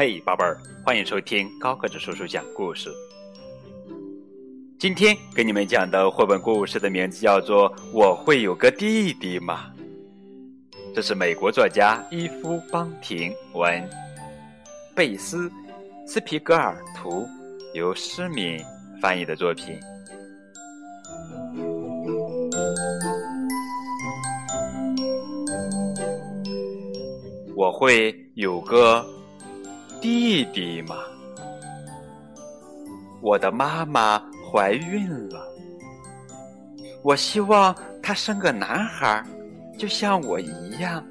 嘿，宝贝儿，欢迎收听高个子叔叔讲故事。今天给你们讲的绘本故事的名字叫做《我会有个弟弟吗》。这是美国作家伊夫·邦廷文、贝斯·斯皮格尔图，由施敏翻译的作品。我会有个弟弟吗？我的妈妈怀孕了，我希望她生个男孩，就像我一样。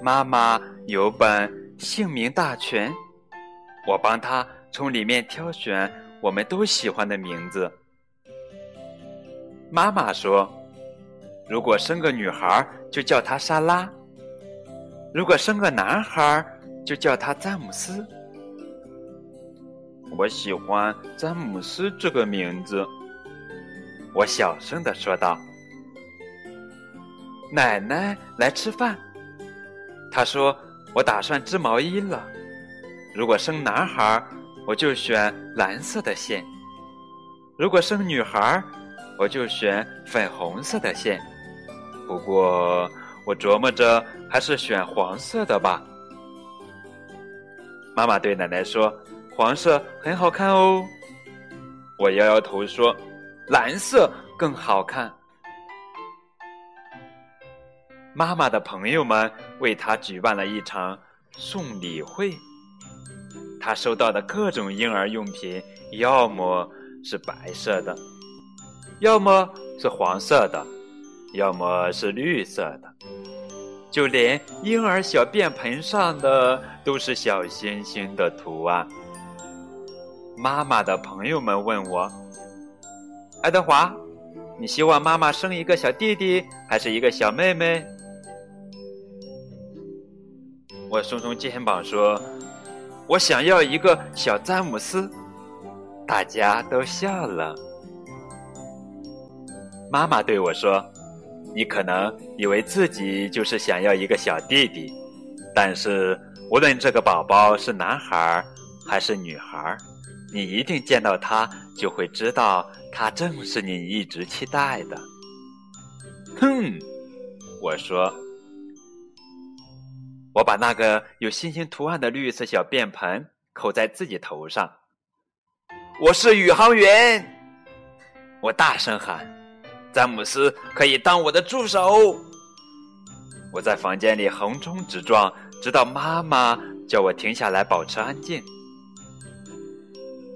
妈妈有本姓名大全，我帮她从里面挑选我们都喜欢的名字。妈妈说。如果生个女孩，就叫她莎拉；如果生个男孩，就叫他詹姆斯。我喜欢詹姆斯这个名字。我小声的说道：“奶奶来吃饭。”她说：“我打算织毛衣了。如果生男孩，我就选蓝色的线；如果生女孩，我就选粉红色的线。”不过，我琢磨着还是选黄色的吧。妈妈对奶奶说：“黄色很好看哦。”我摇摇头说：“蓝色更好看。”妈妈的朋友们为她举办了一场送礼会。她收到的各种婴儿用品，要么是白色的，要么是黄色的。要么是绿色的，就连婴儿小便盆上的都是小星星的图案。妈妈的朋友们问我：“爱德华，你希望妈妈生一个小弟弟还是一个小妹妹？”我耸耸肩膀说：“我想要一个小詹姆斯。”大家都笑了。妈妈对我说。你可能以为自己就是想要一个小弟弟，但是无论这个宝宝是男孩还是女孩，你一定见到他就会知道他正是你一直期待的。哼，我说，我把那个有星星图案的绿色小便盆扣在自己头上。我是宇航员，我大声喊。詹姆斯可以当我的助手。我在房间里横冲直撞，直到妈妈叫我停下来，保持安静。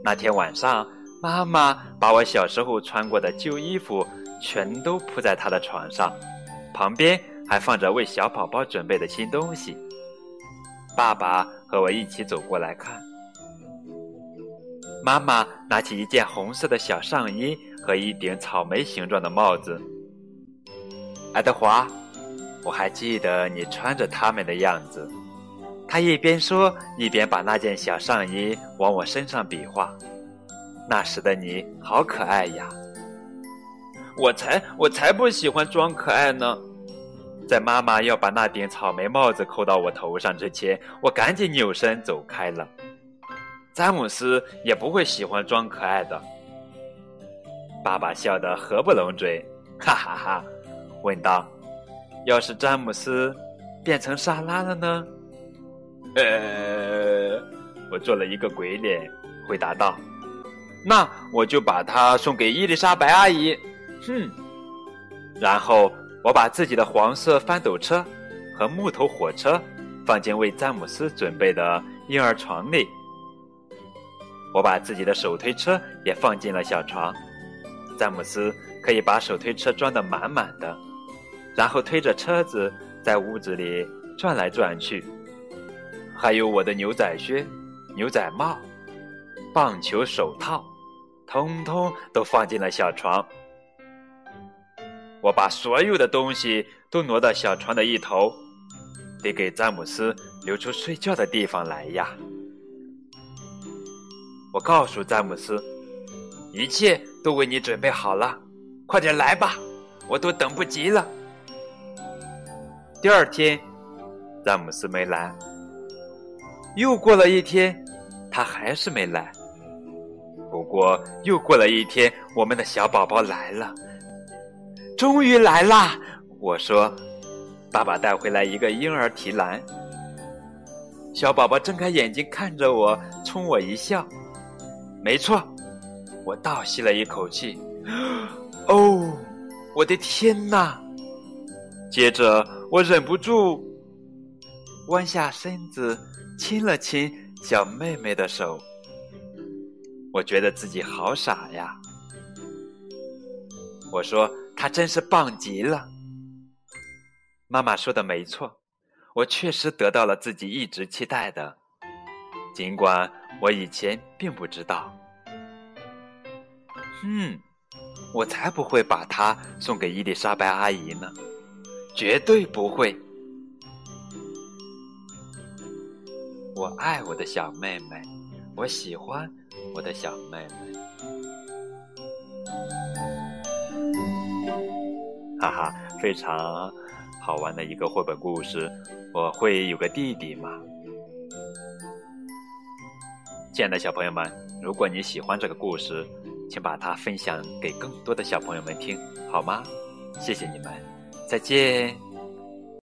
那天晚上，妈妈把我小时候穿过的旧衣服全都铺在她的床上，旁边还放着为小宝宝准备的新东西。爸爸和我一起走过来看。妈妈拿起一件红色的小上衣和一顶草莓形状的帽子。爱德华，我还记得你穿着它们的样子。他一边说，一边把那件小上衣往我身上比划。那时的你好可爱呀！我才我才不喜欢装可爱呢。在妈妈要把那顶草莓帽子扣到我头上之前，我赶紧扭身走开了。詹姆斯也不会喜欢装可爱的。爸爸笑得合不拢嘴，哈哈哈，问道：“要是詹姆斯变成沙拉了呢？”呃，我做了一个鬼脸，回答道：“那我就把它送给伊丽莎白阿姨。”哼。然后我把自己的黄色翻斗车和木头火车放进为詹姆斯准备的婴儿床内。我把自己的手推车也放进了小床，詹姆斯可以把手推车装得满满的，然后推着车子在屋子里转来转去。还有我的牛仔靴、牛仔帽、棒球手套，通通都放进了小床。我把所有的东西都挪到小床的一头，得给詹姆斯留出睡觉的地方来呀。我告诉詹姆斯，一切都为你准备好了，快点来吧，我都等不及了。第二天，詹姆斯没来，又过了一天，他还是没来。不过又过了一天，我们的小宝宝来了，终于来啦！我说：“爸爸带回来一个婴儿提篮。”小宝宝睁开眼睛看着我，冲我一笑。没错，我倒吸了一口气。哦，我的天哪！接着我忍不住弯下身子亲了亲小妹妹的手。我觉得自己好傻呀！我说她真是棒极了。妈妈说的没错，我确实得到了自己一直期待的，尽管我以前并不知道。嗯，我才不会把它送给伊丽莎白阿姨呢，绝对不会。我爱我的小妹妹，我喜欢。我的小妹妹，哈哈，非常好玩的一个绘本故事。我会有个弟弟吗？亲爱的小朋友们，如果你喜欢这个故事，请把它分享给更多的小朋友们听，好吗？谢谢你们，再见。